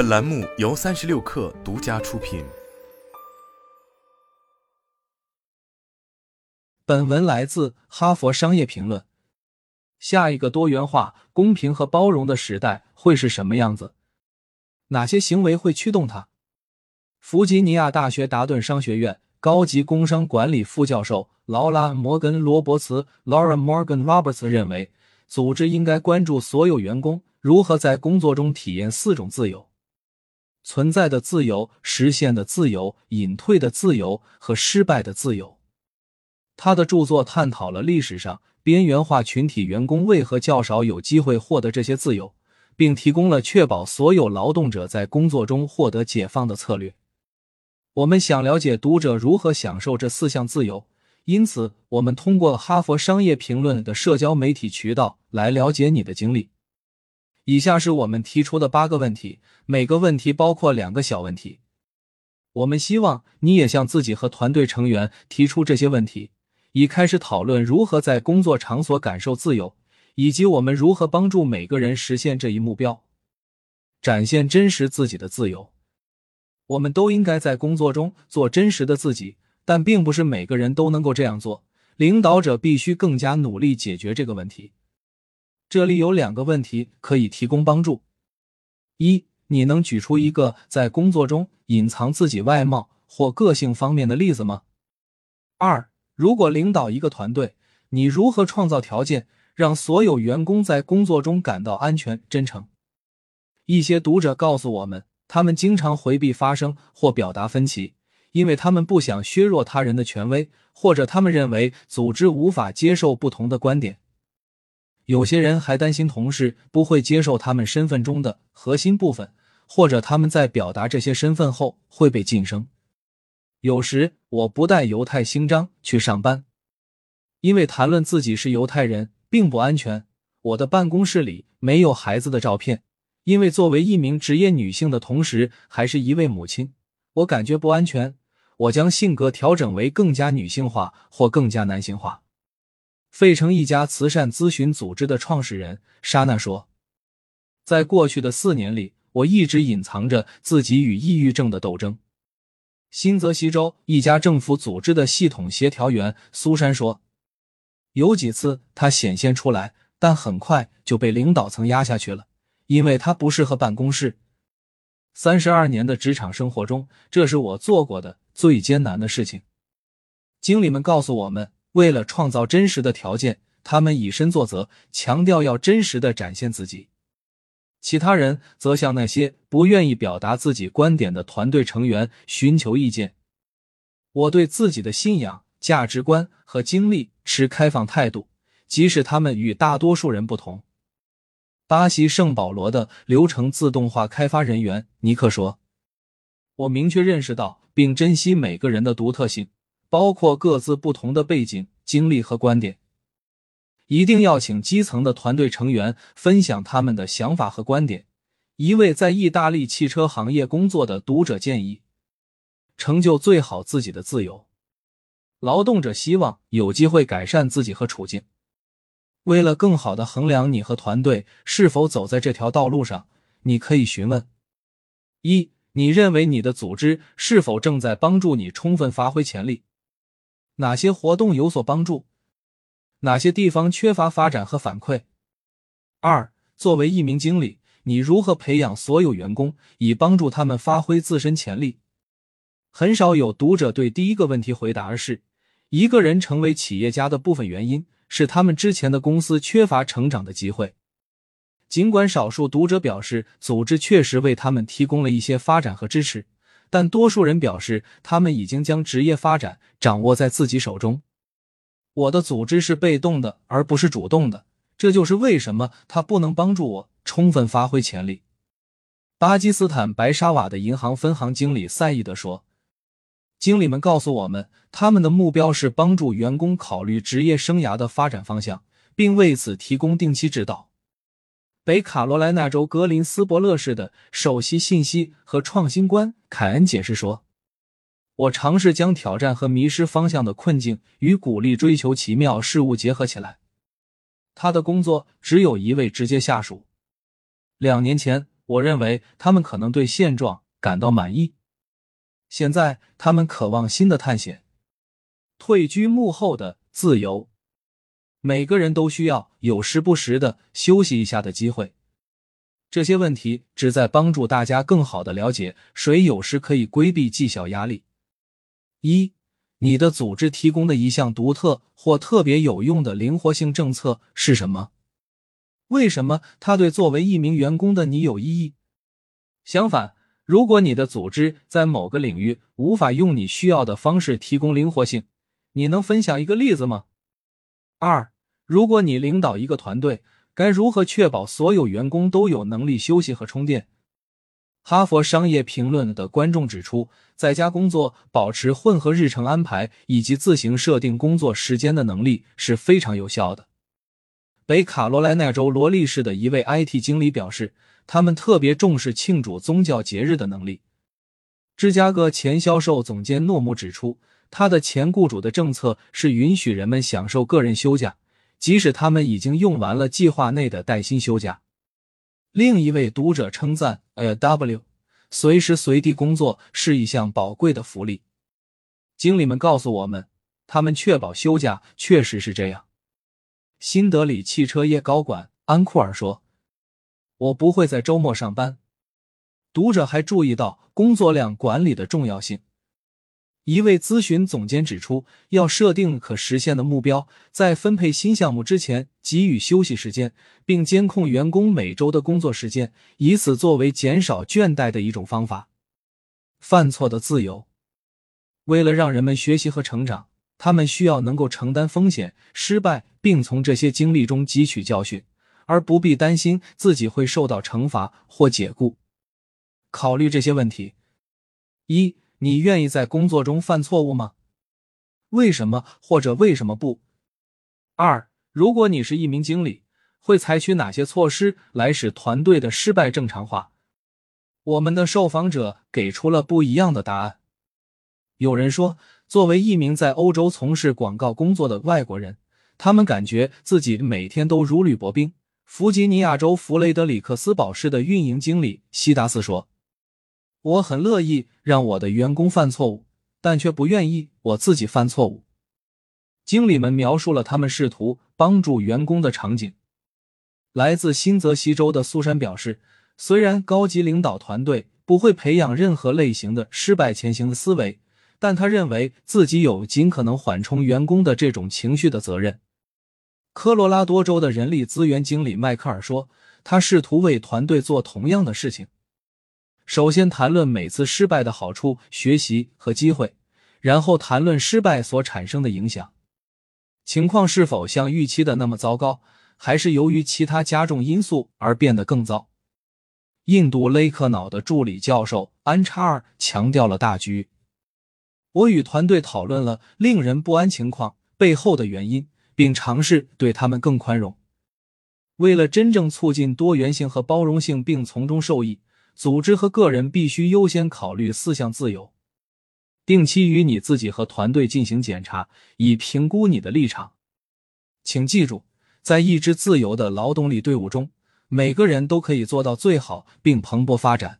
本栏目由三十六氪独家出品。本文来自《哈佛商业评论》。下一个多元化、公平和包容的时代会是什么样子？哪些行为会驱动它？弗吉尼亚大学达顿商学院高级工商管理副教授劳拉·摩根·罗伯茨 （Laura Morgan Roberts） 认为，组织应该关注所有员工如何在工作中体验四种自由：存在的自由、实现的自由、隐退的自由和失败的自由。他的著作探讨了历史上边缘化群体员工为何较少有机会获得这些自由，并提供了确保所有劳动者在工作中获得解放的策略。我们想了解读者如何享受这四项自由，因此我们通过《哈佛商业评论》的社交媒体渠道来了解你的经历。以下是我们提出的八个问题，每个问题包括两个小问题。我们希望你也向自己和团队成员提出这些问题，以开始讨论如何在工作场所感受自由，以及我们如何帮助每个人实现这一目标，展现真实自己的自由。我们都应该在工作中做真实的自己，但并不是每个人都能够这样做。领导者必须更加努力解决这个问题。这里有两个问题可以提供帮助：一，你能举出一个在工作中隐藏自己外貌或个性方面的例子吗？二，如果领导一个团队，你如何创造条件让所有员工在工作中感到安全、真诚？一些读者告诉我们。他们经常回避发声或表达分歧，因为他们不想削弱他人的权威，或者他们认为组织无法接受不同的观点。有些人还担心同事不会接受他们身份中的核心部分，或者他们在表达这些身份后会被晋升。有时我不带犹太勋章去上班，因为谈论自己是犹太人并不安全。我的办公室里没有孩子的照片。因为作为一名职业女性的同时，还是一位母亲，我感觉不安全。我将性格调整为更加女性化或更加男性化。费城一家慈善咨询组织的创始人莎娜说：“在过去的四年里，我一直隐藏着自己与抑郁症的斗争。”新泽西州一家政府组织的系统协调员苏珊说：“有几次他显现出来，但很快就被领导层压下去了。”因为他不适合办公室。三十二年的职场生活中，这是我做过的最艰难的事情。经理们告诉我们，为了创造真实的条件，他们以身作则，强调要真实的展现自己。其他人则向那些不愿意表达自己观点的团队成员寻求意见。我对自己的信仰、价值观和经历持开放态度，即使他们与大多数人不同。巴西圣保罗的流程自动化开发人员尼克说：“我明确认识到并珍惜每个人的独特性，包括各自不同的背景、经历和观点。一定要请基层的团队成员分享他们的想法和观点。”一位在意大利汽车行业工作的读者建议：“成就最好自己的自由，劳动者希望有机会改善自己和处境。”为了更好的衡量你和团队是否走在这条道路上，你可以询问：一、你认为你的组织是否正在帮助你充分发挥潜力？哪些活动有所帮助？哪些地方缺乏发展和反馈？二、作为一名经理，你如何培养所有员工，以帮助他们发挥自身潜力？很少有读者对第一个问题回答，而是一个人成为企业家的部分原因。是他们之前的公司缺乏成长的机会，尽管少数读者表示组织确实为他们提供了一些发展和支持，但多数人表示他们已经将职业发展掌握在自己手中。我的组织是被动的，而不是主动的，这就是为什么他不能帮助我充分发挥潜力。巴基斯坦白沙瓦的银行分行经理赛义德说。经理们告诉我们，他们的目标是帮助员工考虑职业生涯的发展方向，并为此提供定期指导。北卡罗来纳州格林斯伯勒市的首席信息和创新官凯恩解释说：“我尝试将挑战和迷失方向的困境与鼓励追求奇妙事物结合起来。”他的工作只有一位直接下属。两年前，我认为他们可能对现状感到满意。现在他们渴望新的探险，退居幕后的自由。每个人都需要有时不时的休息一下的机会。这些问题旨在帮助大家更好的了解谁有时可以规避绩效压力。一，你的组织提供的一项独特或特别有用的灵活性政策是什么？为什么它对作为一名员工的你有意义？相反，如果你的组织在某个领域无法用你需要的方式提供灵活性，你能分享一个例子吗？二，如果你领导一个团队。该如何确保所有员工都有能力休息和充电？哈佛商业评论的观众指出，在家工作、保持混合日程安排以及自行设定工作时间的能力是非常有效的。北卡罗来纳州罗利市的一位 IT 经理表示，他们特别重视庆祝宗教节日的能力。芝加哥前销售总监诺姆指出，他的前雇主的政策是允许人们享受个人休假。即使他们已经用完了计划内的带薪休假，另一位读者称赞 A W 随时随地工作是一项宝贵的福利。经理们告诉我们，他们确保休假确实是这样。新德里汽车业高管安库尔说：“我不会在周末上班。”读者还注意到工作量管理的重要性。一位咨询总监指出，要设定可实现的目标，在分配新项目之前给予休息时间，并监控员工每周的工作时间，以此作为减少倦怠的一种方法。犯错的自由，为了让人们学习和成长，他们需要能够承担风险、失败，并从这些经历中汲取教训，而不必担心自己会受到惩罚或解雇。考虑这些问题，一。你愿意在工作中犯错误吗？为什么或者为什么不？二，如果你是一名经理，会采取哪些措施来使团队的失败正常化？我们的受访者给出了不一样的答案。有人说，作为一名在欧洲从事广告工作的外国人，他们感觉自己每天都如履薄冰。弗吉尼亚州弗雷德里克斯堡市的运营经理西达斯说。我很乐意让我的员工犯错误，但却不愿意我自己犯错误。经理们描述了他们试图帮助员工的场景。来自新泽西州的苏珊表示，虽然高级领导团队不会培养任何类型的失败前行的思维，但他认为自己有尽可能缓冲员工的这种情绪的责任。科罗拉多州的人力资源经理迈克尔说，他试图为团队做同样的事情。首先谈论每次失败的好处、学习和机会，然后谈论失败所产生的影响。情况是否像预期的那么糟糕，还是由于其他加重因素而变得更糟？印度勒克瑙的助理教授安查尔强调了大局。我与团队讨论了令人不安情况背后的原因，并尝试对他们更宽容。为了真正促进多元性和包容性，并从中受益。组织和个人必须优先考虑四项自由：定期与你自己和团队进行检查，以评估你的立场。请记住，在一支自由的劳动力队伍中，每个人都可以做到最好并蓬勃发展。